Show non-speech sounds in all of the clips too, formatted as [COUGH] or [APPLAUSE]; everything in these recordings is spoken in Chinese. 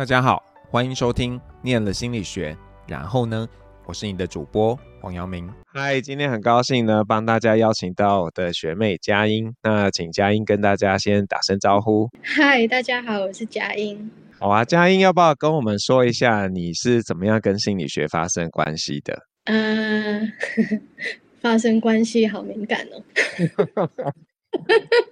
大家好，欢迎收听念了心理学。然后呢，我是你的主播黄阳明。嗨，今天很高兴呢，帮大家邀请到我的学妹佳音。那请佳音跟大家先打声招呼。嗨，大家好，我是佳音。好啊，佳音要不要跟我们说一下你是怎么样跟心理学发生关系的？嗯、呃，[LAUGHS] 发生关系好敏感哦。[LAUGHS]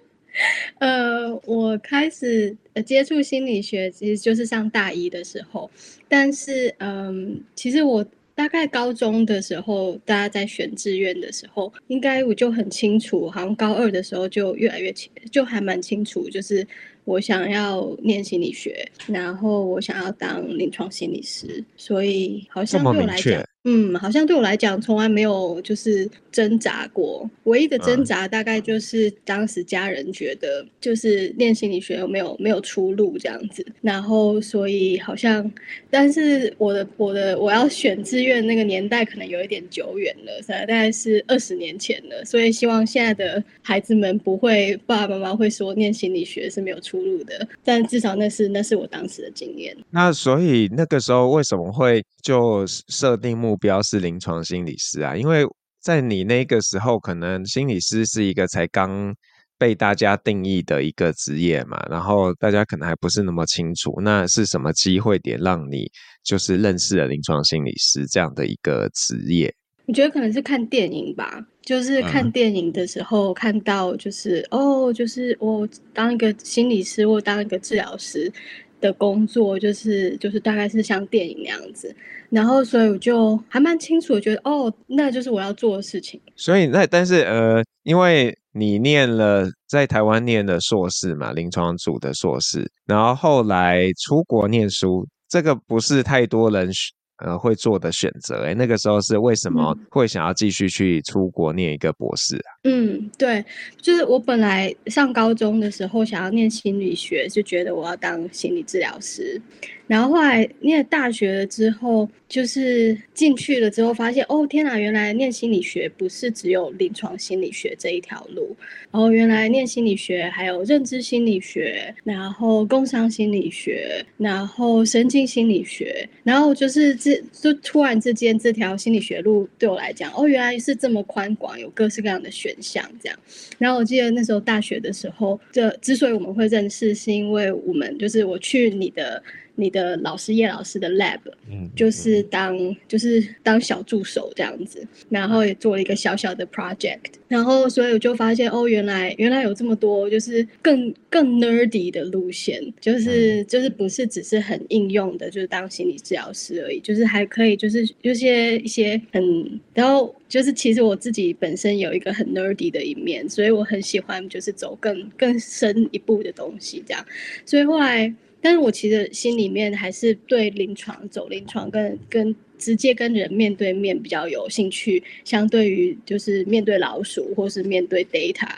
呃，我开始接触心理学，其实就是上大一的时候。但是，嗯，其实我大概高中的时候，大家在选志愿的时候，应该我就很清楚，好像高二的时候就越来越清，就还蛮清楚，就是。我想要念心理学，然后我想要当临床心理师，所以好像对我来讲，嗯，好像对我来讲从来没有就是挣扎过。唯一的挣扎大概就是当时家人觉得就是念心理学有没有没有出路这样子，然后所以好像，但是我的我的我要选志愿那个年代可能有一点久远了，大概是二十年前了，所以希望现在的孩子们不会爸爸妈妈会说念心理学是没有出路的，但至少那是那是我当时的经验。那所以那个时候为什么会就设定目标是临床心理师啊？因为在你那个时候，可能心理师是一个才刚被大家定义的一个职业嘛，然后大家可能还不是那么清楚，那是什么机会点让你就是认识了临床心理师这样的一个职业？我觉得可能是看电影吧。就是看电影的时候看到，就是、嗯、哦，就是我当一个心理师或当一个治疗师的工作，就是就是大概是像电影那样子，然后所以我就还蛮清楚的，觉得哦，那就是我要做的事情。所以那但是呃，因为你念了在台湾念的硕士嘛，临床组的硕士，然后后来出国念书，这个不是太多人呃，会做的选择，哎，那个时候是为什么会想要继续去出国念一个博士啊？嗯，对，就是我本来上高中的时候想要念心理学，就觉得我要当心理治疗师。然后后来念大学了之后，就是进去了之后发现，哦天哪，原来念心理学不是只有临床心理学这一条路。然后原来念心理学还有认知心理学，然后工商心理学，然后神经心理学，然后就是这就突然之间这条心理学路对我来讲，哦原来是这么宽广，有各式各样的选项这样。然后我记得那时候大学的时候，这之所以我们会认识，是因为我们就是我去你的。你的老师叶老师的 lab，嗯，就是当就是当小助手这样子，然后也做了一个小小的 project，然后所以我就发现哦，原来原来有这么多就是更更 nerdy 的路线，就是就是不是只是很应用的，就是当心理治疗师而已，就是还可以就是有些一些很，然后就是其实我自己本身有一个很 nerdy 的一面，所以我很喜欢就是走更更深一步的东西这样，所以后来。但是我其实心里面还是对临床走临床跟跟直接跟人面对面比较有兴趣，相对于就是面对老鼠或是面对 data，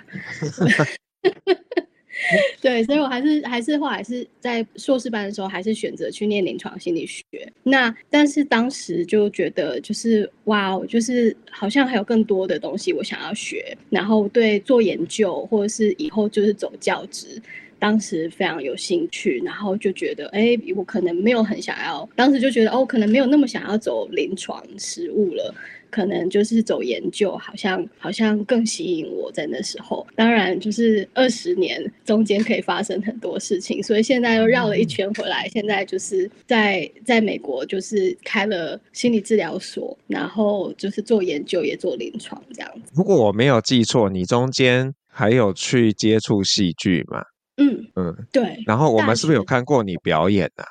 [LAUGHS] 对，所以我还是还是后来是在硕士班的时候还是选择去念临床心理学。那但是当时就觉得就是哇，就是好像还有更多的东西我想要学，然后对做研究或者是以后就是走教职。当时非常有兴趣，然后就觉得，哎，我可能没有很想要。当时就觉得，哦，可能没有那么想要走临床实务了，可能就是走研究，好像好像更吸引我在那时候。当然，就是二十年中间可以发生很多事情，所以现在又绕了一圈回来，现在就是在在美国就是开了心理治疗所，然后就是做研究也做临床这样子。如果我没有记错，你中间还有去接触戏剧吗？嗯嗯，对。然后我们是不是有看过你表演呢、啊？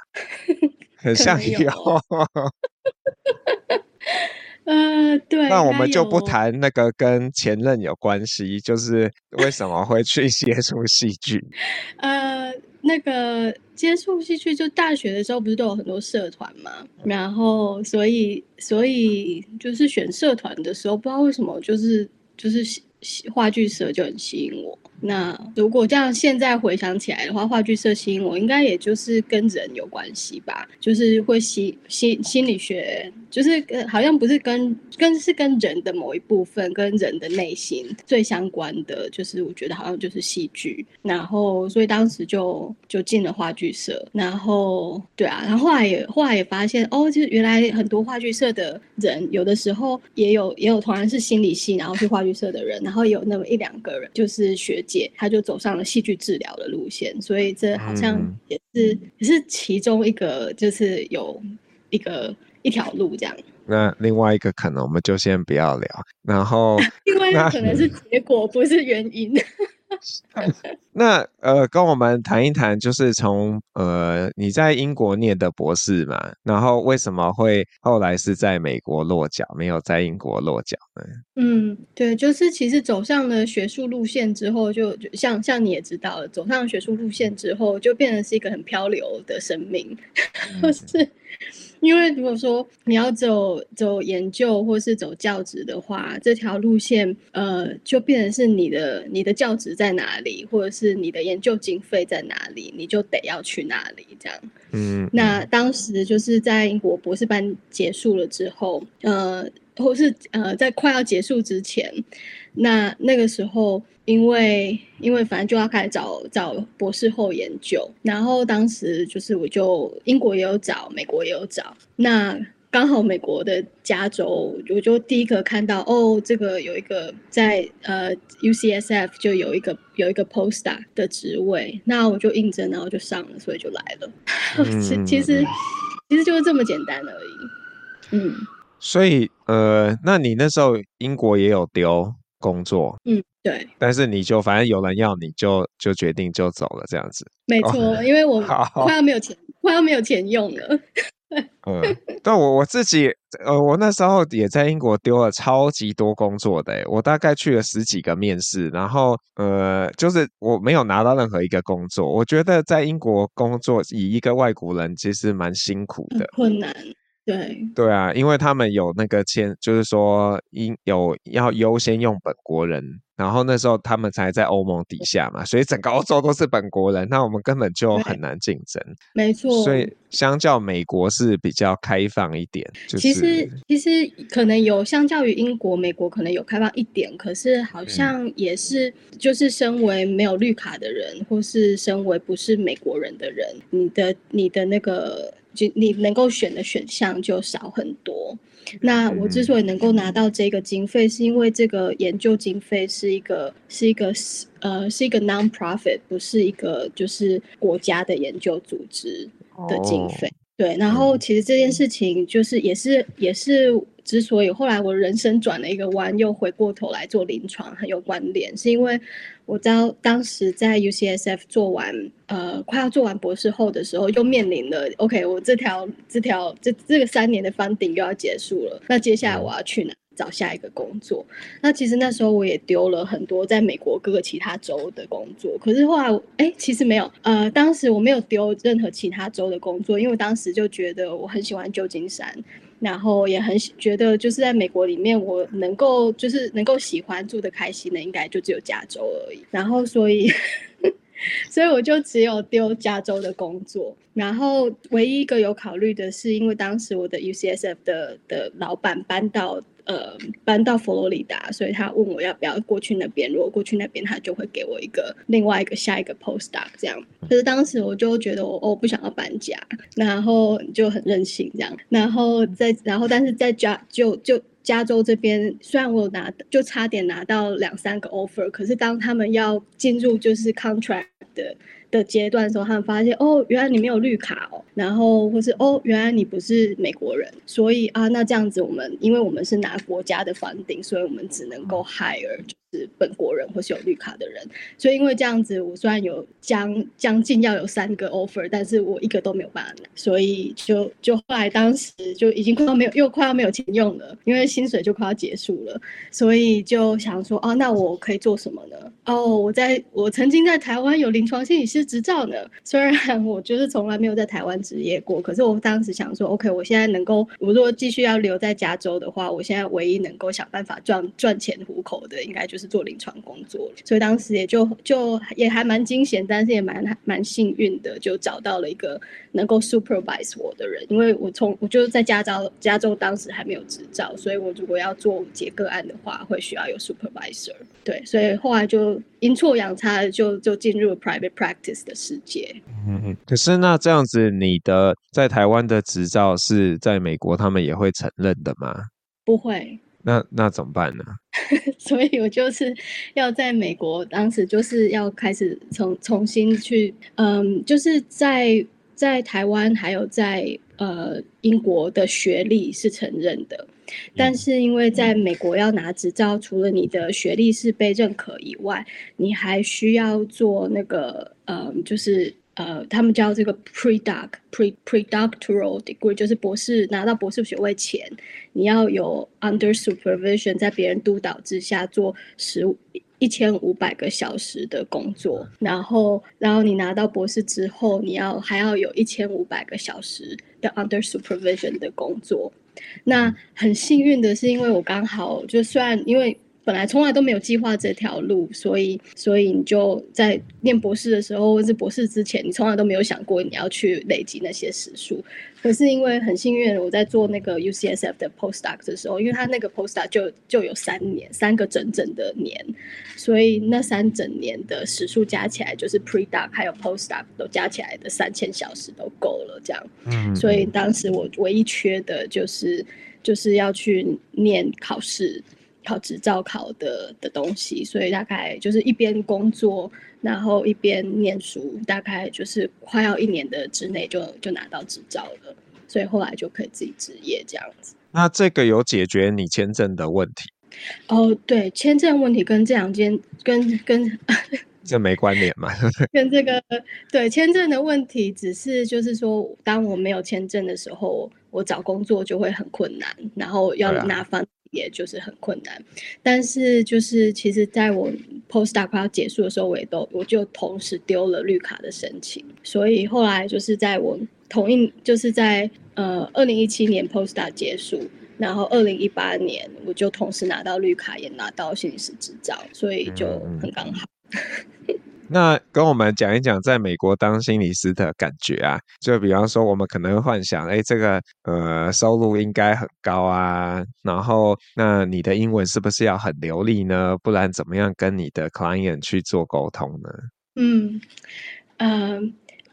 很 [LAUGHS] 像有。呃，对。那我们就不谈那个跟前任有关系，就是为什么会去 [LAUGHS] 接触戏剧？[LAUGHS] 呃，那个接触戏剧，就大学的时候不是都有很多社团嘛？然后，所以，所以就是选社团的时候，不知道为什么，就是就是话剧社就很吸引我。那如果这样现在回想起来的话，话剧社吸引我，应该也就是跟人有关系吧，就是会吸心心理学，就是好像不是跟跟是跟人的某一部分，跟人的内心最相关的，就是我觉得好像就是戏剧。然后所以当时就就进了话剧社，然后对啊，然后后来也后来也发现哦，就是原来很多话剧社的人，有的时候也有也有同样是心理系，然后去话剧社的人，然后有那么一两个人就是学。姐，她就走上了戏剧治疗的路线，所以这好像也是、嗯、也是其中一个，就是有一个一条路这样。那另外一个可能我们就先不要聊，然后 [LAUGHS] 另外一个可能是结果，不是原因。[LAUGHS] 那呃，跟我们谈一谈，就是从呃你在英国念的博士嘛，然后为什么会后来是在美国落脚，没有在英国落脚呢？嗯，对，就是其实走上了学术路线之后就，就像像你也知道了，走上学术路线之后，就变成是一个很漂流的生命，就 [LAUGHS] 是。因为如果说你要走走研究或是走教职的话，这条路线呃就变成是你的你的教职在哪里，或者是你的研究经费在哪里，你就得要去哪里这样。嗯，那当时就是在英国博士班结束了之后，呃，或是呃在快要结束之前。那那个时候，因为因为反正就要开始找找博士后研究，然后当时就是我就英国也有找，美国也有找，那刚好美国的加州，我就第一个看到哦，这个有一个在呃 UCSF 就有一个有一个 postdoc 的职位，那我就应征，然后就上了，所以就来了。[LAUGHS] 其、其实其实就是这么简单而已。嗯，所以呃，那你那时候英国也有丢？工作，嗯，对，但是你就反正有人要你就就决定就走了这样子，没错，哦、因为我快要没有钱，快要没有钱用了。嗯，对我我自己，呃，我那时候也在英国丢了超级多工作的，我大概去了十几个面试，然后呃，就是我没有拿到任何一个工作。我觉得在英国工作，以一个外国人其实蛮辛苦的，困难。对对啊，因为他们有那个签，就是说应有要优先用本国人。然后那时候他们才在欧盟底下嘛，所以整个欧洲都是本国人，那我们根本就很难竞争。没错，所以相较美国是比较开放一点。就是、其实其实可能有相较于英国、美国可能有开放一点，可是好像也是就是身为没有绿卡的人，或是身为不是美国人的人，你的你的那个就你能够选的选项就少很多。那我之所以能够拿到这个经费，是因为这个研究经费是一个是一个呃是一个 non-profit，不是一个就是国家的研究组织的经费。Oh. 对，然后其实这件事情就是也是也是。之所以后来我人生转了一个弯，又回过头来做临床，很有关联，是因为我知道当时在 UCSF 做完，呃，快要做完博士后的时候，又面临了 OK，我这条这条这这个三年的 funding 又要结束了，那接下来我要去哪找下一个工作？那其实那时候我也丢了很多在美国各个其他州的工作，可是后来哎、其实没有，呃，当时我没有丢任何其他州的工作，因为当时就觉得我很喜欢旧金山。然后也很觉得，就是在美国里面，我能够就是能够喜欢住的开心的，应该就只有加州而已。然后所以，[LAUGHS] 所以我就只有丢加州的工作。然后唯一一个有考虑的是，因为当时我的 UCSF 的的老板搬到。呃，搬到佛罗里达，所以他问我要不要过去那边。如果过去那边，他就会给我一个另外一个下一个 postdoc 这样。可是当时我就觉得我我不想要搬家，然后就很任性这样。然后在然后但是在加就就加州这边，虽然我有拿就差点拿到两三个 offer，可是当他们要进入就是 contract 的。的阶段的时候，他们发现哦，原来你没有绿卡哦，然后或是哦，原来你不是美国人，所以啊，那这样子我们，因为我们是拿国家的 funding，所以我们只能够 hire 就是本国人或是有绿卡的人，所以因为这样子，我虽然有将将近要有三个 offer，但是我一个都没有办法拿，所以就就后来当时就已经快要没有，又快要没有钱用了，因为薪水就快要结束了，所以就想说哦，那我可以做什么呢？哦，我在我曾经在台湾有临床心理师执照呢。虽然 [LAUGHS] 我就是从来没有在台湾执业过，可是我当时想说，OK，我现在能够，我如果继续要留在加州的话，我现在唯一能够想办法赚赚钱糊口的，应该就做临床工作。所以当时也就就也还蛮惊险，但是也蛮蛮幸运的，就找到了一个能够 supervise 我的人。因为我从我就是在加州，加州当时还没有执照，所以我如果要做接个案的话，会需要有 supervisor。对，所以后来就。阴错阳差的就就进入了 private practice 的世界。嗯嗯，可是那这样子，你的在台湾的执照是在美国他们也会承认的吗？不会。那那怎么办呢？[LAUGHS] 所以我就是要在美国，当时就是要开始重重新去，嗯，就是在在台湾还有在呃英国的学历是承认的。但是因为在美国要拿执照，除了你的学历是被认可以外，你还需要做那个嗯，就是呃，他们叫这个 pre-doc pre pre-doctoral degree，就是博士拿到博士学位前，你要有 under supervision，在别人督导之下做十一千五百个小时的工作，然后然后你拿到博士之后，你要还要有一千五百个小时的 under supervision 的工作。那很幸运的是，因为我刚好就算因为本来从来都没有计划这条路，所以所以你就在念博士的时候，或是博士之前，你从来都没有想过你要去累积那些时数。可是因为很幸运，我在做那个 UCSF 的 postdoc 的时候，因为他那个 postdoc 就就有三年，三个整整的年，所以那三整年的时数加起来，就是 pre-doc 还有 postdoc 都加起来的三千小时都够了，这样。嗯。所以当时我唯一缺的就是就是要去念考试，考执照考的的东西，所以大概就是一边工作。然后一边念书，大概就是快要一年的之内就就拿到执照了，所以后来就可以自己职业这样子。那这个有解决你签证的问题？哦，对，签证问题跟这两件跟跟 [LAUGHS] 这没关联嘛？[LAUGHS] 跟这个对签证的问题，只是就是说，当我没有签证的时候，我找工作就会很困难，然后要拿房。也就是很困难，但是就是其实在我 postdoc 快要结束的时候，我也都我就同时丢了绿卡的申请，所以后来就是在我同一就是在呃二零一七年 postdoc 结束，然后二零一八年我就同时拿到绿卡，也拿到心理师执照，所以就很刚好。嗯那跟我们讲一讲在美国当心理师的感觉啊，就比方说我们可能会幻想，哎，这个呃收入应该很高啊，然后那你的英文是不是要很流利呢？不然怎么样跟你的 client 去做沟通呢？嗯，呃，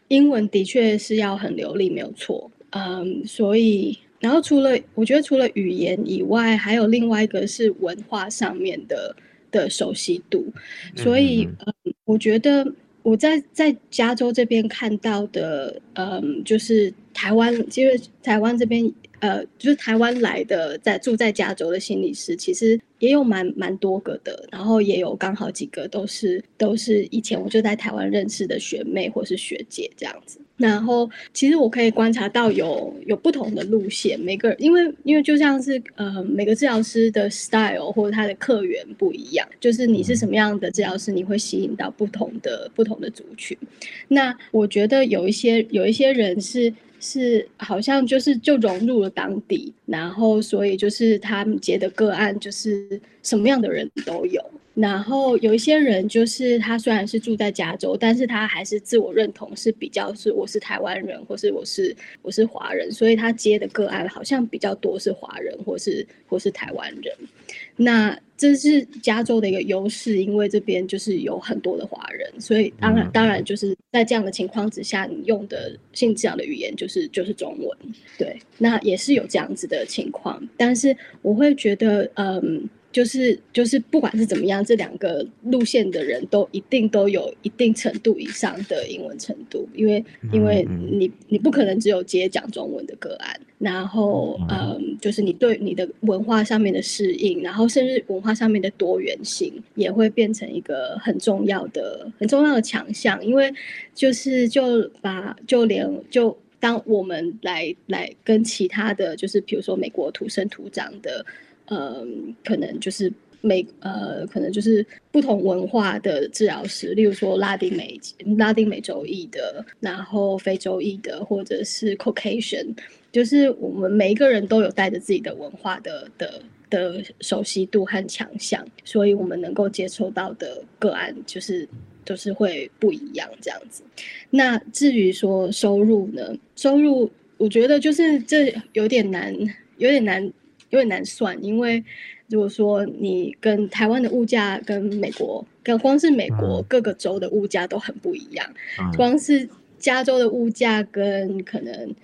英文的确是要很流利，没有错。嗯，所以然后除了我觉得除了语言以外，还有另外一个是文化上面的。的熟悉度，所以嗯，嗯，我觉得我在在加州这边看到的，嗯，就是台湾，因为台湾这边，呃，就是台湾来的，在住在加州的心理师，其实也有蛮蛮多个的，然后也有刚好几个都是都是以前我就在台湾认识的学妹或是学姐这样子。然后，其实我可以观察到有有不同的路线，每个因为因为就像是呃每个治疗师的 style 或者他的客源不一样，就是你是什么样的治疗师，你会吸引到不同的不同的族群。那我觉得有一些有一些人是是好像就是就融入了当地，然后所以就是他们接的个案就是什么样的人都有。然后有一些人，就是他虽然是住在加州，但是他还是自我认同是比较是我是台湾人，或是我是我是华人，所以他接的个案好像比较多是华人，或是或是台湾人。那这是加州的一个优势，因为这边就是有很多的华人，所以当然当然就是在这样的情况之下，你用的性这样的语言就是就是中文，对，那也是有这样子的情况，但是我会觉得，嗯。就是就是，不管是怎么样，这两个路线的人都一定都有一定程度以上的英文程度，因为因为你你不可能只有接讲中文的个案，然后嗯，就是你对你的文化上面的适应，然后甚至文化上面的多元性也会变成一个很重要的很重要的强项，因为就是就把就连就当我们来来跟其他的就是比如说美国土生土长的。嗯，可能就是美呃，可能就是不同文化的治疗师，例如说拉丁美拉丁美洲裔的，然后非洲裔的，或者是 Caucasian，就是我们每一个人都有带着自己的文化的的的熟悉度和强项，所以我们能够接触到的个案就是、就是会不一样这样子。那至于说收入呢？收入我觉得就是这有点难，有点难，有点难算，因为。如果说你跟台湾的物价跟美国，跟光是美国各个州的物价都很不一样，嗯、光是加州的物价跟可能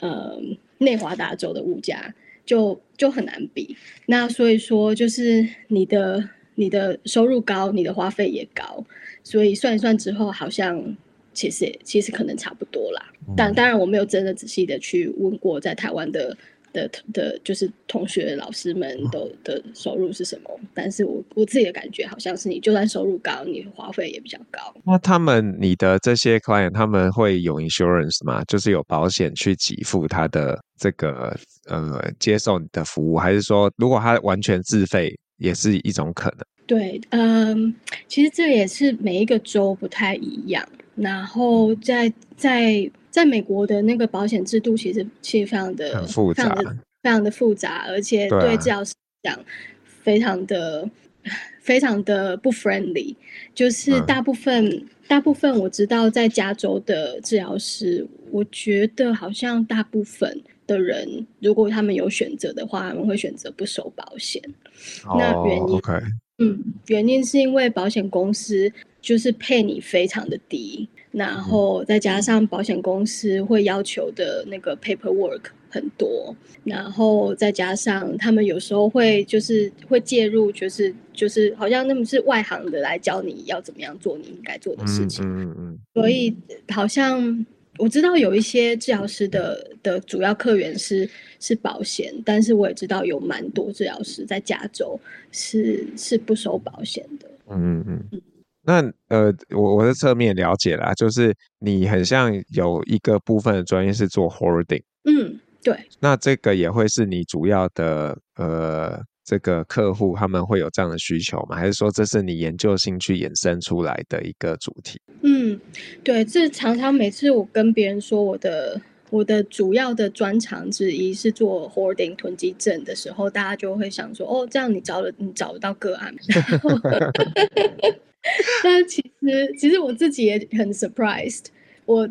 呃内华达州的物价就就很难比。那所以说，就是你的你的收入高，你的花费也高，所以算一算之后，好像其实其实可能差不多啦。嗯、但当然我没有真的仔细的去问过在台湾的。的的，就是同学老师们都的收入是什么？但是我我自己的感觉好像是，你就算收入高，你花费也比较高。那他们，你的这些 client，他们会有 insurance 吗？就是有保险去给付他的这个呃接受你的服务，还是说如果他完全自费，也是一种可能？对，嗯，其实这也是每一个州不太一样。然后在在。在美国的那个保险制度其实其实非常的复杂，非常的复杂，而且对治疗师讲非常的、啊、非常的不 friendly。就是大部分、嗯、大部分我知道在加州的治疗师，我觉得好像大部分的人，如果他们有选择的话，他们会选择不收保险。哦、那原因，okay、嗯，原因是因为保险公司就是配你非常的低。然后再加上保险公司会要求的那个 paperwork 很多，然后再加上他们有时候会就是会介入，就是就是好像那么是外行的来教你要怎么样做你应该做的事情。嗯嗯嗯。所以好像我知道有一些治疗师的的主要客源是是保险，但是我也知道有蛮多治疗师在加州是是不收保险的。嗯嗯嗯。那呃，我我在侧面了解啦，就是你很像有一个部分的专业是做 hoarding，嗯，对。那这个也会是你主要的呃这个客户，他们会有这样的需求吗？还是说这是你研究兴趣衍生出来的一个主题？嗯，对，这常常每次我跟别人说我的我的主要的专长之一是做 hoarding 囤积症的时候，大家就会想说，哦，这样你找了你找得到个案。[LAUGHS] [LAUGHS] 但其实，其实我自己也很 surprised。我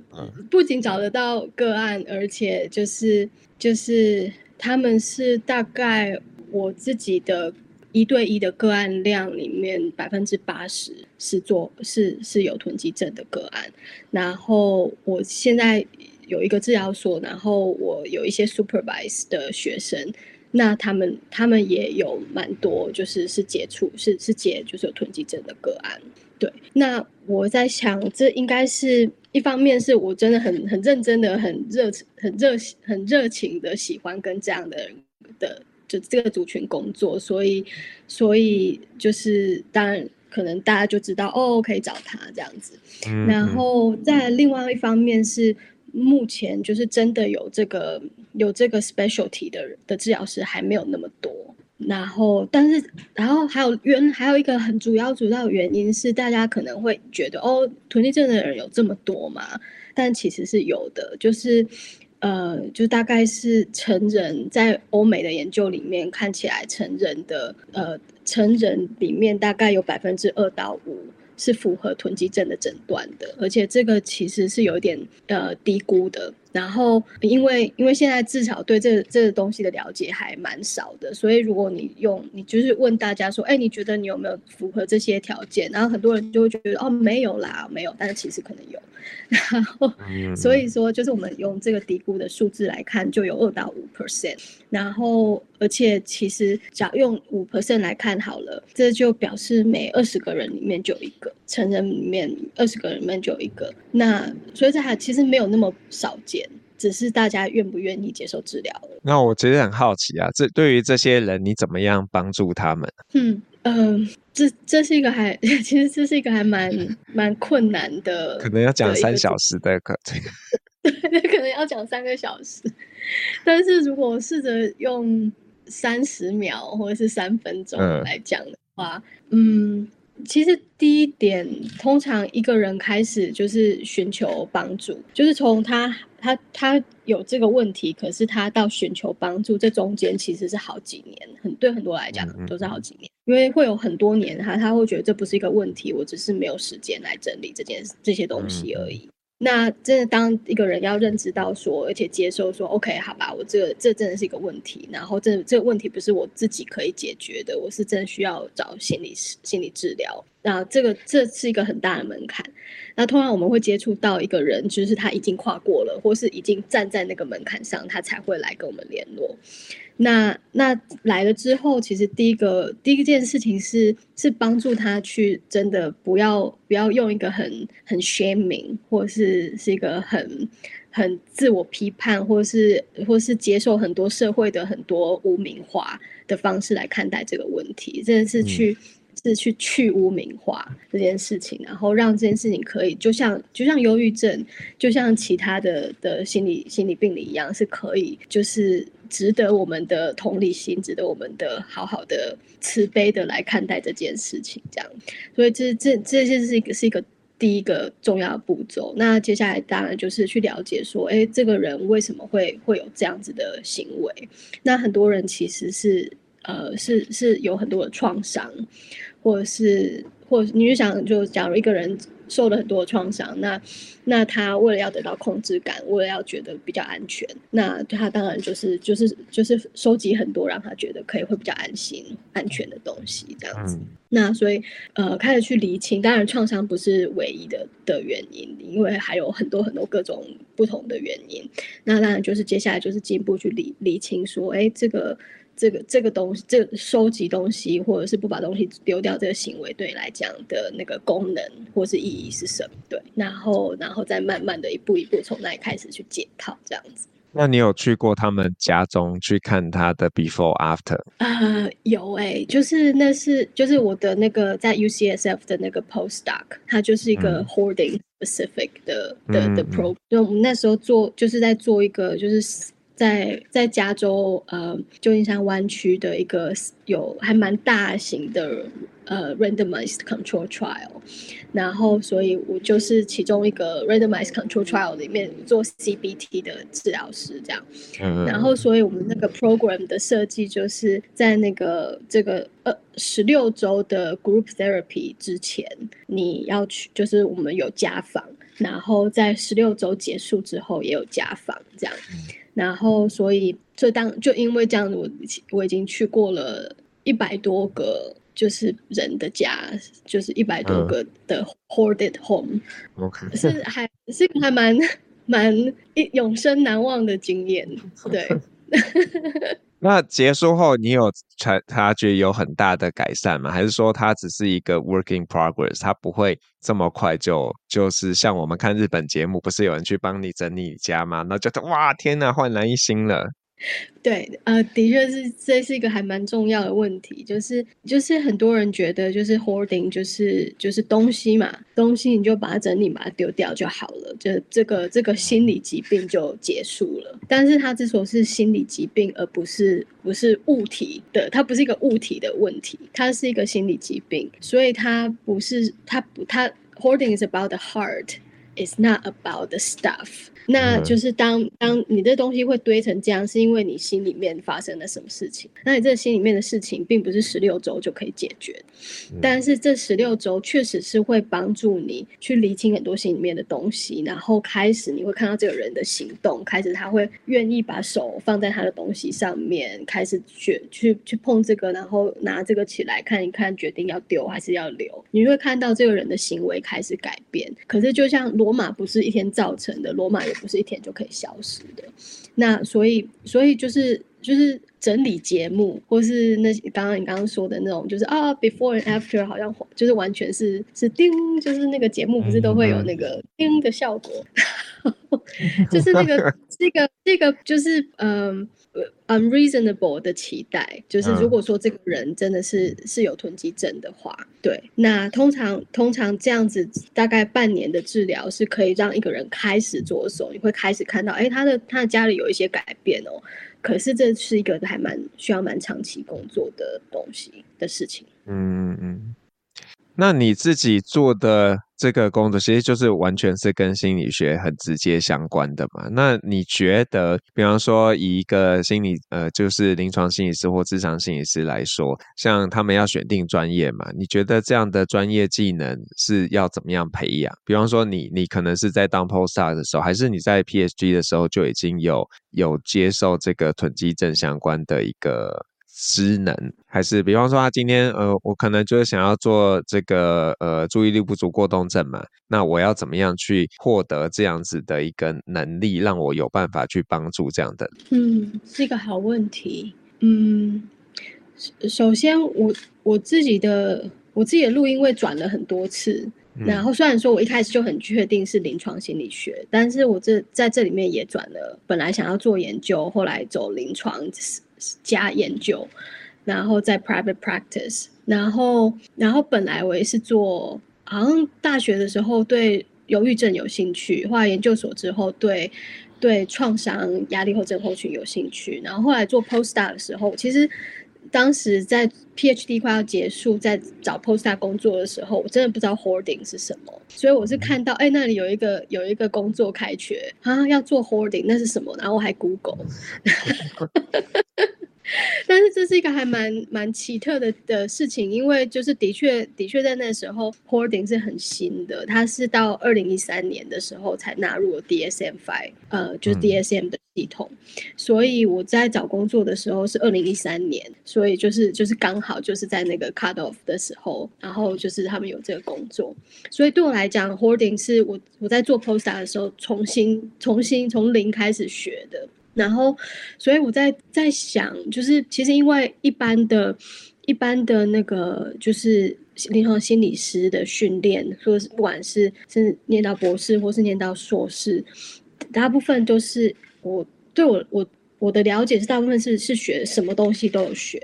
不仅找得到个案，而且就是就是他们是大概我自己的一对一的个案量里面百分之八十是做是是有囤积症的个案。然后我现在有一个治疗所，然后我有一些 supervise 的学生。那他们他们也有蛮多，就是是接触是是接就是有囤积症的个案，对。那我在想，这应该是一方面是我真的很很认真的、很热很热很热情的喜欢跟这样的人的就这个族群工作，所以所以就是当然可能大家就知道哦，可以找他这样子。嗯嗯。然后在另外一方面是。目前就是真的有这个有这个 specialty 的的治疗师还没有那么多，然后但是然后还有原还有一个很主要主要原因是大家可能会觉得哦，囤积症的人有这么多嘛？但其实是有的，就是呃，就大概是成人在欧美的研究里面看起来成人的呃成人里面大概有百分之二到五。是符合囤积症的诊断的，而且这个其实是有点呃低估的。然后，因为因为现在至少对这、这个东西的了解还蛮少的，所以如果你用你就是问大家说，哎，你觉得你有没有符合这些条件？然后很多人就会觉得哦，没有啦，没有。但是其实可能有。然后，所以说就是我们用这个低估的数字来看，就有二到五 percent。然后，而且其实只要用五 percent 来看好了，这就表示每二十个人里面就有一个成人里面二十个人里面就有一个。那所以这还其实没有那么少见。只是大家愿不愿意接受治疗。那我其实很好奇啊，这对于这些人，你怎么样帮助他们？嗯嗯、呃，这这是一个还 [LAUGHS] 其实这是一个还蛮蛮困难的，可能要讲三小时的课程。[LAUGHS] 对，可能要讲三个小时。但是如果试着用三十秒或者是三分钟来讲的，话，嗯。其实第一点，通常一个人开始就是寻求帮助，就是从他他他有这个问题，可是他到寻求帮助，这中间其实是好几年，很对很多来讲都是好几年，因为会有很多年他他会觉得这不是一个问题，我只是没有时间来整理这件这些东西而已。那真的，当一个人要认知到说，而且接受说，OK，好吧，我这个这真的是一个问题，然后这这个问题不是我自己可以解决的，我是真的需要找心理心理治疗。那这个这是一个很大的门槛。那通常我们会接触到一个人，就是他已经跨过了，或是已经站在那个门槛上，他才会来跟我们联络。那那来了之后，其实第一个第一件事情是是帮助他去真的不要不要用一个很很 shaming 或是是一个很很自我批判，或是或是接受很多社会的很多污名化的方式来看待这个问题，真的是去。嗯是去去污名化这件事情，然后让这件事情可以就像就像忧郁症，就像其他的的心理心理病理一样，是可以就是值得我们的同理心，值得我们的好好的慈悲的来看待这件事情，这样。所以这这这件事是一个是一个第一个重要步骤。那接下来当然就是去了解说，哎，这个人为什么会会有这样子的行为？那很多人其实是呃是是有很多的创伤。或者是，或者你就想，就假如一个人受了很多的创伤，那那他为了要得到控制感，为了要觉得比较安全，那他当然就是就是就是收集很多让他觉得可以会比较安心、安全的东西，这样子。嗯、那所以呃，开始去厘清，当然创伤不是唯一的的原因，因为还有很多很多各种不同的原因。那当然就是接下来就是进一步去理理清，说，哎，这个。这个这个东西，这个、收集东西或者是不把东西丢掉，这个行为对你来讲的那个功能或是意义是什么？对，然后然后再慢慢的一步一步从那里开始去解套，这样子。那你有去过他们家中去看他的 before after？呃，有哎、欸，就是那是就是我的那个在 UCSF 的那个 postdoc，它就是一个 hoarding specific 的、嗯、的的 program，就我们那时候做就是在做一个就是。在在加州呃旧金山湾区的一个有还蛮大型的呃 randomized control trial，然后所以我就是其中一个 randomized control trial 里面做 CBT 的治疗师这样，嗯、然后所以我们那个 program 的设计就是在那个这个呃十六周的 group therapy 之前，你要去就是我们有家访，然后在十六周结束之后也有家访这样。然后，所以就当就因为这样子，我我已经去过了一百多个，就是人的家，就是一百多个的 hoarded home，嗯、[LAUGHS] 是还是还蛮蛮一永生难忘的经验，对。[LAUGHS] 那结束后，你有察察觉有很大的改善吗？还是说它只是一个 working progress，它不会这么快就就是像我们看日本节目，不是有人去帮你整理家吗？那就哇，天呐，焕然一新了。[LAUGHS] 对，呃，的确是，这是一个还蛮重要的问题，就是就是很多人觉得就是 hoarding 就是就是东西嘛，东西你就把它整理，把它丢掉就好了，就这个这个心理疾病就结束了。但是它之所以是心理疾病，而不是不是物体的，它不是一个物体的问题，它是一个心理疾病，所以它不是它不它 hoarding is about the heart, it's not about the stuff。那就是当当你的东西会堆成这样，是因为你心里面发生了什么事情？那你这心里面的事情，并不是十六周就可以解决，但是这十六周确实是会帮助你去理清很多心里面的东西，然后开始你会看到这个人的行动，开始他会愿意把手放在他的东西上面，开始去去去碰这个，然后拿这个起来看一看，决定要丢还是要留。你会看到这个人的行为开始改变。可是就像罗马不是一天造成的，罗马也。不是一天就可以消失的，那所以所以就是就是整理节目，或是那刚刚你刚刚说的那种，就是啊，before and after 好像就是完全是是叮，就是那个节目不是都会有那个叮的效果，[LAUGHS] [LAUGHS] 就是那个 [LAUGHS] 这个这个就是嗯。unreasonable 的期待，就是如果说这个人真的是是有囤积症的话，对，那通常通常这样子大概半年的治疗是可以让一个人开始着手，你会开始看到，哎，他的他的家里有一些改变哦。可是这是一个还蛮需要蛮长期工作的东西的事情。嗯嗯。那你自己做的这个工作，其实就是完全是跟心理学很直接相关的嘛？那你觉得，比方说以一个心理呃，就是临床心理师或咨商心理师来说，像他们要选定专业嘛？你觉得这样的专业技能是要怎么样培养？比方说你，你你可能是在当 postdoc 的时候，还是你在 PhD 的时候就已经有有接受这个囤积症相关的一个？职能还是，比方说他今天呃，我可能就是想要做这个呃注意力不足过动症嘛，那我要怎么样去获得这样子的一个能力，让我有办法去帮助这样的？嗯，是一个好问题。嗯，首先我我自己的我自己的路因为转了很多次，嗯，然后虽然说我一开始就很确定是临床心理学，但是我这在这里面也转了，本来想要做研究，后来走临床。加研究，然后在 private practice，然后然后本来我也是做，好像大学的时候对忧郁症有兴趣，后来研究所之后对对创伤压力后症候群有兴趣，然后后来做 postdoc 的时候，其实当时在 PhD 快要结束，在找 postdoc 工作的时候，我真的不知道 hoarding 是什么，所以我是看到哎那里有一个有一个工作开缺啊，要做 hoarding 那是什么，然后我还 Google。[LAUGHS] [LAUGHS] 但是这是一个还蛮蛮奇特的的事情，因为就是的确的确在那时候，hoarding 是很新的，它是到二零一三年的时候才纳入了 DSM-5，呃，就是 DSM 的系统。嗯、所以我在找工作的时候是二零一三年，所以就是就是刚好就是在那个 cut off 的时候，然后就是他们有这个工作，所以对我来讲，hoarding 是我我在做 postdoc 的时候重新重新从零开始学的。然后，所以我在在想，就是其实因为一般的、一般的那个就是临床心理师的训练，说是不管是是念到博士或是念到硕士，大部分都是我对我我我的了解是大部分是是学什么东西都有学。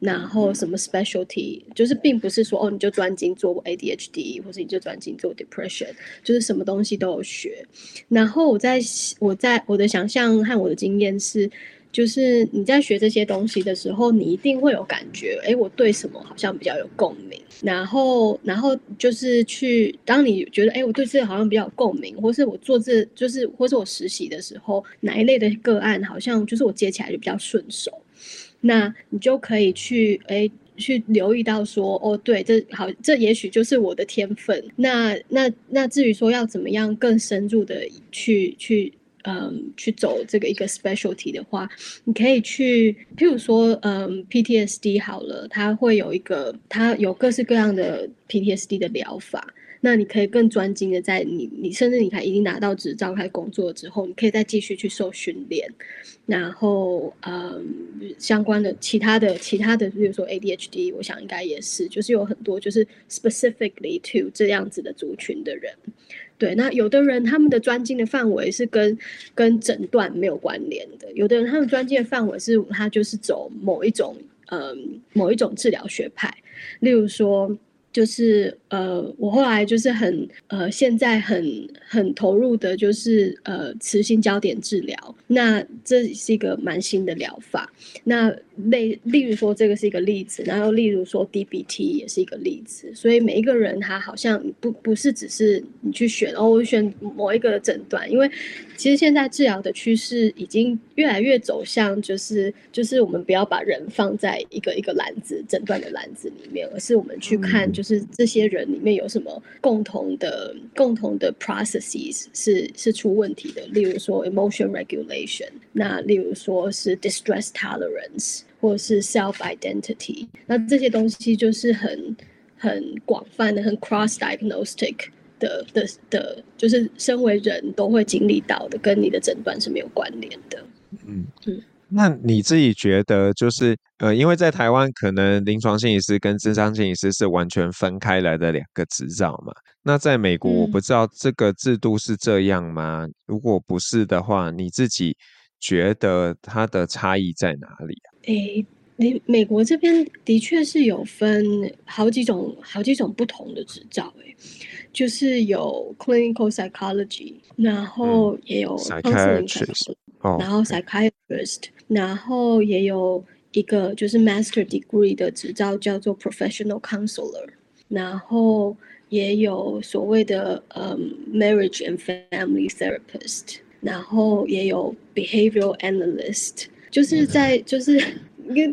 然后什么 specialty，就是并不是说哦，你就专精做 ADHD，或者你就专精做 depression，就是什么东西都有学。然后我在我在我的想象和我的经验是，就是你在学这些东西的时候，你一定会有感觉，哎，我对什么好像比较有共鸣。然后，然后就是去，当你觉得哎，我对这个好像比较有共鸣，或是我做这就是，或是我实习的时候，哪一类的个案好像就是我接起来就比较顺手。那你就可以去诶，去留意到说哦，对，这好，这也许就是我的天分。那那那至于说要怎么样更深入的去去嗯去走这个一个 specialty 的话，你可以去，譬如说嗯 PTSD 好了，它会有一个，它有各式各样的 PTSD 的疗法。那你可以更专精的在你你甚至你看已经拿到执照开始工作之后，你可以再继续去受训练，然后嗯相关的其他的其他的，比如说 ADHD，我想应该也是，就是有很多就是 specifically to 这样子的族群的人，对，那有的人他们的专精的范围是跟跟诊断没有关联的，有的人他们专精的范围是他就是走某一种嗯某一种治疗学派，例如说。就是呃，我后来就是很呃，现在很很投入的，就是呃，磁性焦点治疗。那这是一个蛮新的疗法。那例例如说，这个是一个例子，然后例如说 DBT 也是一个例子。所以每一个人他好像不不是只是你去选哦，我选某一个诊断，因为其实现在治疗的趋势已经越来越走向，就是就是我们不要把人放在一个一个篮子诊断的篮子里面，而是我们去看，就是这些人里面有什么共同的共同的 processes 是是出问题的。例如说 emotion regulation，那例如说是 distress tolerance。或者是 self identity，那这些东西就是很很广泛的、很 cross diagnostic 的的的，就是身为人都会经历到的，跟你的诊断是没有关联的。嗯嗯，那你自己觉得，就是呃，因为在台湾，可能临床心理师跟咨商心理师是完全分开来的两个执照嘛？那在美国，我不知道这个制度是这样吗？嗯、如果不是的话，你自己觉得它的差异在哪里啊？诶，你美国这边的确是有分好几种、好几种不同的执照，诶，就是有 clinical psychology，然后也有 counseling psychologist，然后 psychiatrist，然后也有一个就是 Master Degree 的执照叫做 Professional Counselor，然后也有所谓的嗯 Marriage and Family Therapist，然后也有 Behavioral Analyst，就是在就是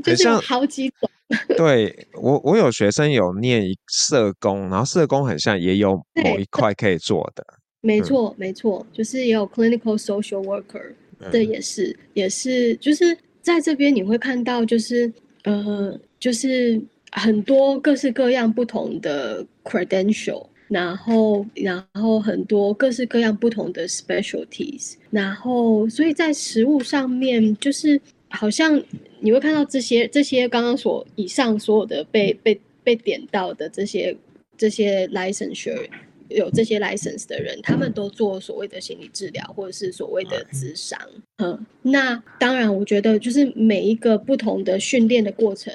就是有好几种。对我，我有学生有念社工，然后社工很像也有某一块可以做的。没错，没错，就是也有 clinical social worker，这也是，也是，就是在这边你会看到，就是呃，就是很多各式各样不同的 credential，然后，然后很多各式各样不同的 specialties，然后，所以在食物上面，就是好像。你会看到这些这些刚刚所以上所有的被被被点到的这些这些 licensure 有这些 license 的人，他们都做所谓的心理治疗或者是所谓的咨商。嗯，那当然，我觉得就是每一个不同的训练的过程，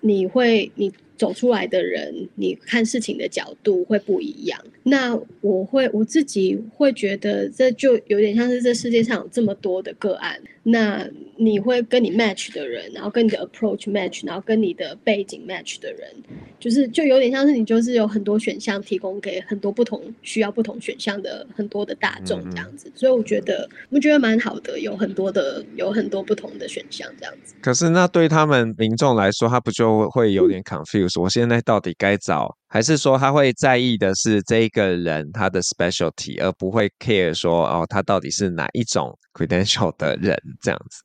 你会你。走出来的人，你看事情的角度会不一样。那我会我自己会觉得，这就有点像是这世界上有这么多的个案。那你会跟你 match 的人，然后跟你的 approach match，然后跟你的背景 match 的人，就是就有点像是你就是有很多选项提供给很多不同需要不同选项的很多的大众这样子。所以我觉得我觉得蛮好的，有很多的有很多不同的选项这样子。可是那对他们民众来说，他不就会有点 confuse？我现在到底该找，还是说他会在意的是这一个人他的 specialty，而不会 care 说哦，他到底是哪一种 credential 的人这样子？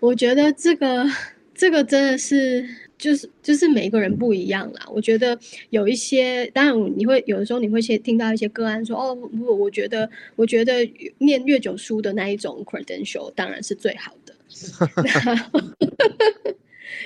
我觉得这个这个真的是就是就是每一个人不一样啦。我觉得有一些，当然你会有的时候你会先听到一些个案说哦，不，我觉得我觉得念越久书的那一种 credential 当然是最好的。[LAUGHS]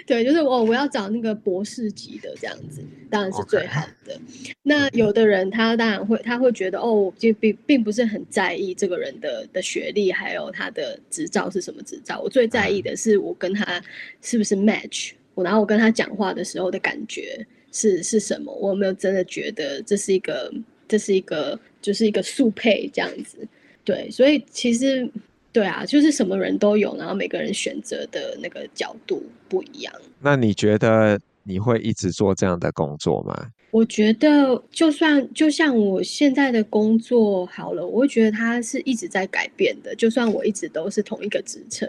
对，就是我我要找那个博士级的这样子，当然是最好的。那有的人他当然会，他会觉得哦，就并并不是很在意这个人的的学历，还有他的执照是什么执照。我最在意的是我跟他是不是 match，我然后我跟他讲话的时候的感觉是是什么？我有没有真的觉得这是一个这是一个就是一个速配这样子？对，所以其实。对啊，就是什么人都有，然后每个人选择的那个角度不一样。那你觉得你会一直做这样的工作吗？我觉得，就算就像我现在的工作好了，我会觉得它是一直在改变的。就算我一直都是同一个职称，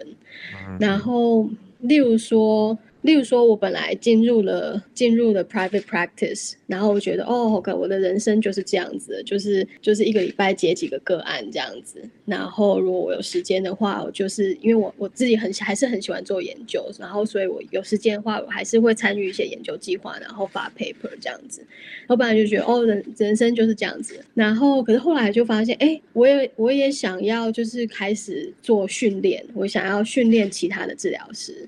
嗯、然后例如说。例如说，我本来进入了进入了 private practice，然后我觉得哦，OK，我的人生就是这样子，就是就是一个礼拜接几个个案这样子。然后如果我有时间的话，我就是因为我我自己很还是很喜欢做研究，然后所以我有时间的话，我还是会参与一些研究计划，然后发 paper 这样子。我本来就觉得哦，人人生就是这样子。然后可是后来就发现，哎，我也我也想要就是开始做训练，我想要训练其他的治疗师。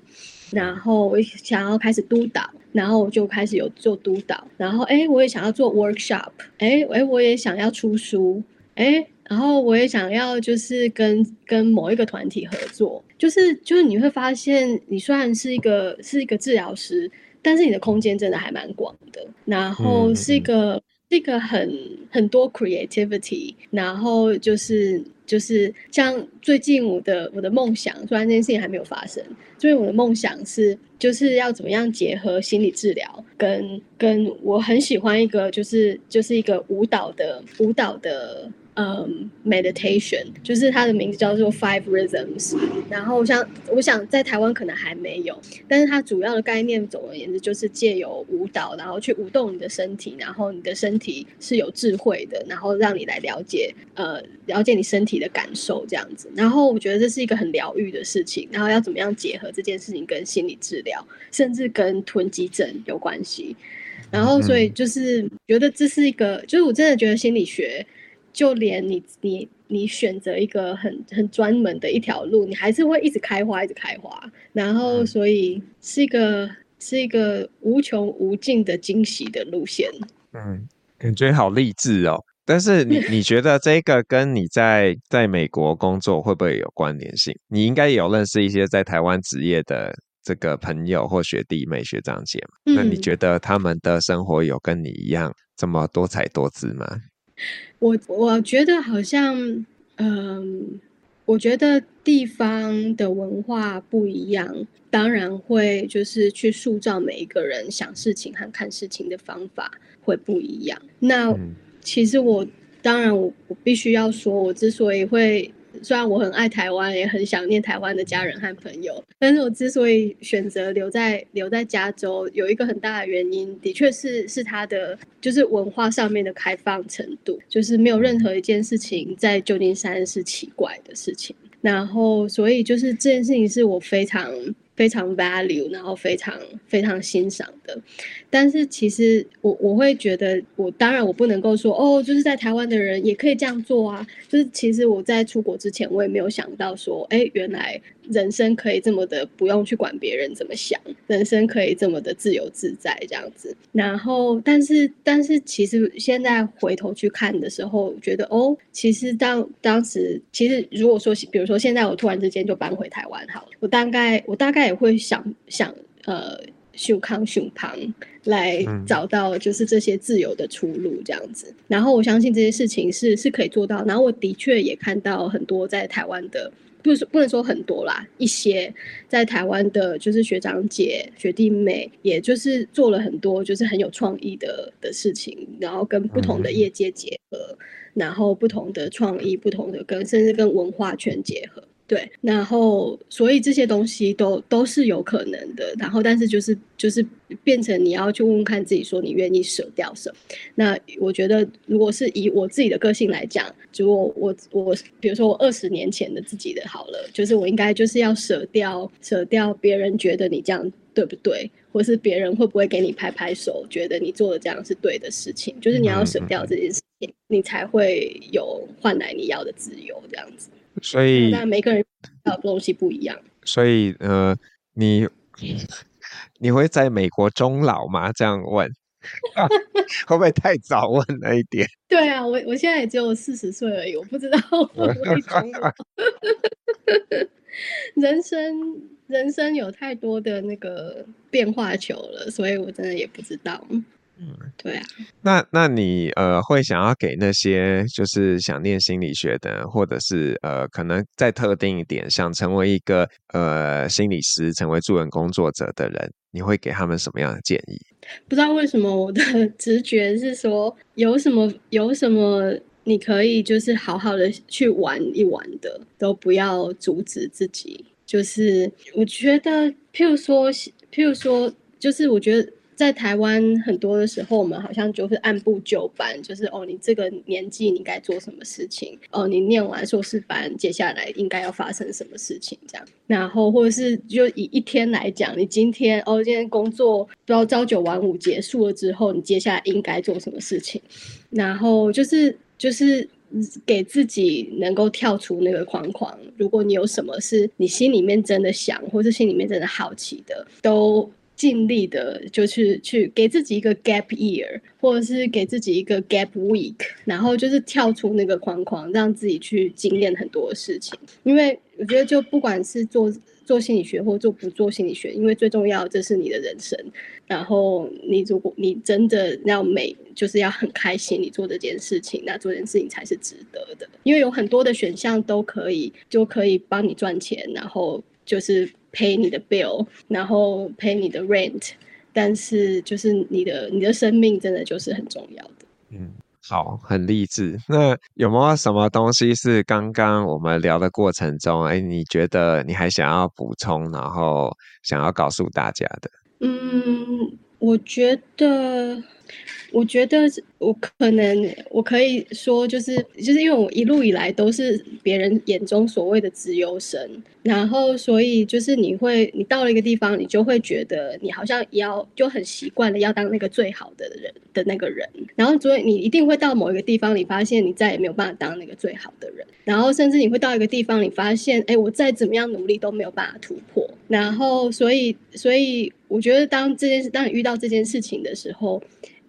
然后我想要开始督导，然后我就开始有做督导。然后哎，我也想要做 workshop，哎哎，我也想要出书，哎，然后我也想要就是跟跟某一个团体合作，就是就是你会发现，你虽然是一个是一个治疗师，但是你的空间真的还蛮广的，然后是一个。嗯是一个很很多 creativity，然后就是就是像最近我的我的梦想，虽然这件事情还没有发生，所以我的梦想是就是要怎么样结合心理治疗跟跟我很喜欢一个就是就是一个舞蹈的舞蹈的。嗯、um，meditation 就是它的名字叫做 Five Rhythms，然后我想，我想在台湾可能还没有，但是它主要的概念，总而言之就是借由舞蹈，然后去舞动你的身体，然后你的身体是有智慧的，然后让你来了解，呃，了解你身体的感受这样子。然后我觉得这是一个很疗愈的事情，然后要怎么样结合这件事情跟心理治疗，甚至跟囤积症有关系。然后所以就是觉得这是一个，就是我真的觉得心理学。就连你你你选择一个很很专门的一条路，你还是会一直开花，一直开花。然后，所以是一个是一个无穷无尽的惊喜的路线。嗯，感觉好励志哦。但是你 [LAUGHS] 你觉得这个跟你在在美国工作会不会有关联性？你应该有认识一些在台湾职业的这个朋友或学弟妹、学长姐。嗯，那你觉得他们的生活有跟你一样这么多彩多姿吗？我我觉得好像，嗯，我觉得地方的文化不一样，当然会就是去塑造每一个人想事情和看事情的方法会不一样。那其实我当然我我必须要说，我之所以会。虽然我很爱台湾，也很想念台湾的家人和朋友，但是我之所以选择留在留在加州，有一个很大的原因，的确是是它的就是文化上面的开放程度，就是没有任何一件事情在旧金山是奇怪的事情，然后所以就是这件事情是我非常。非常 value，然后非常非常欣赏的，但是其实我我会觉得，我当然我不能够说哦，就是在台湾的人也可以这样做啊。就是其实我在出国之前，我也没有想到说，哎，原来人生可以这么的不用去管别人怎么想，人生可以这么的自由自在这样子。然后，但是但是其实现在回头去看的时候，觉得哦，其实当当时其实如果说，比如说现在我突然之间就搬回台湾好了，我大概我大概。也会想想呃，胸康秀旁来找到就是这些自由的出路这样子，然后我相信这些事情是是可以做到。然后我的确也看到很多在台湾的，不是不能说很多啦，一些在台湾的，就是学长姐学弟妹，也就是做了很多就是很有创意的的事情，然后跟不同的业界结合，然后不同的创意，不同的跟甚至跟文化圈结合。对，然后所以这些东西都都是有可能的，然后但是就是就是变成你要去问问看自己，说你愿意舍掉什么？那我觉得，如果是以我自己的个性来讲，就我我我，比如说我二十年前的自己的好了，就是我应该就是要舍掉舍掉别人觉得你这样对不对，或是别人会不会给你拍拍手，觉得你做的这样是对的事情，就是你要舍掉这件事情，你才会有换来你要的自由，这样子。所以，那每个人要的东西不一样。所以，呃，你 [LAUGHS] 你会在美国终老吗？这样问，[LAUGHS] 会不会太早问了一点？[LAUGHS] 对啊，我我现在也只有四十岁而已，我不知道我会终老。人生人生有太多的那个变化球了，所以我真的也不知道。嗯，对啊。那那你呃会想要给那些就是想念心理学的，或者是呃可能再特定一点，想成为一个呃心理师，成为助人工作者的人，你会给他们什么样的建议？不知道为什么我的 [LAUGHS] 直觉是说，有什么有什么你可以就是好好的去玩一玩的，都不要阻止自己。就是我觉得，譬如说，譬如说，就是我觉得。在台湾很多的时候，我们好像就是按部就班，就是哦，你这个年纪你该做什么事情，哦，你念完硕士班，接下来应该要发生什么事情这样。然后或者是就以一天来讲，你今天哦，今天工作不知道朝九晚五结束了之后，你接下来应该做什么事情？然后就是就是给自己能够跳出那个框框。如果你有什么是你心里面真的想，或是心里面真的好奇的，都。尽力的，就是去给自己一个 gap year，或者是给自己一个 gap week，然后就是跳出那个框框，让自己去经验很多事情。因为我觉得，就不管是做做心理学，或做不做心理学，因为最重要这是你的人生。然后你如果你真的要美，就是要很开心，你做这件事情，那做这件事情才是值得的。因为有很多的选项都可以，就可以帮你赚钱，然后就是。pay 你的 bill，然后 pay 你的 rent，但是就是你的你的生命真的就是很重要的。嗯，好，很励志。那有没有什么东西是刚刚我们聊的过程中，哎，你觉得你还想要补充，然后想要告诉大家的？嗯，我觉得。我觉得我可能我可以说，就是就是因为我一路以来都是别人眼中所谓的资优生，然后所以就是你会你到了一个地方，你就会觉得你好像要就很习惯了要当那个最好的人的那个人，然后所以你一定会到某一个地方，你发现你再也没有办法当那个最好的人，然后甚至你会到一个地方，你发现哎，我再怎么样努力都没有办法突破，然后所以所以我觉得当这件事当你遇到这件事情的时候。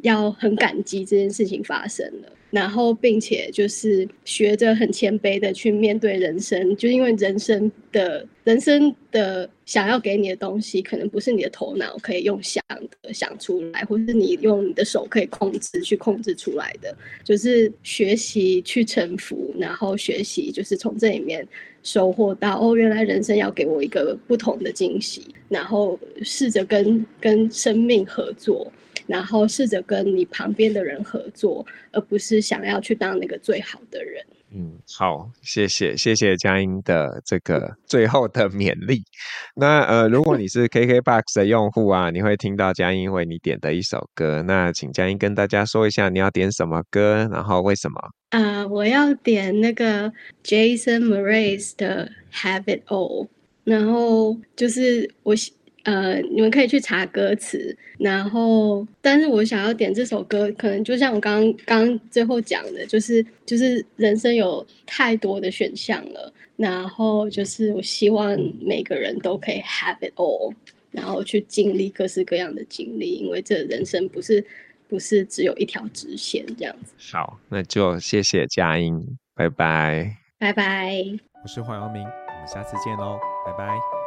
要很感激这件事情发生了，然后并且就是学着很谦卑的去面对人生，就因为人生的人生的想要给你的东西，可能不是你的头脑可以用想的想出来，或是你用你的手可以控制去控制出来的，就是学习去臣服，然后学习就是从这里面收获到哦，原来人生要给我一个不同的惊喜，然后试着跟跟生命合作。然后试着跟你旁边的人合作，而不是想要去当那个最好的人。嗯，好，谢谢，谢谢佳音的这个最后的勉励。[LAUGHS] 那呃，如果你是 [LAUGHS] KKBOX 的用户啊，你会听到佳音为你点的一首歌。那请佳音跟大家说一下你要点什么歌，然后为什么？啊、呃，我要点那个 Jason Mraz 的 Have It All，然后就是我。呃，你们可以去查歌词，然后，但是我想要点这首歌，可能就像我刚刚最后讲的，就是就是人生有太多的选项了，然后就是我希望每个人都可以 have it all，然后去经历各式各样的经历，因为这人生不是不是只有一条直线这样子。好，那就谢谢佳音，拜拜，拜拜。我是黄阳明，我们下次见喽，拜拜。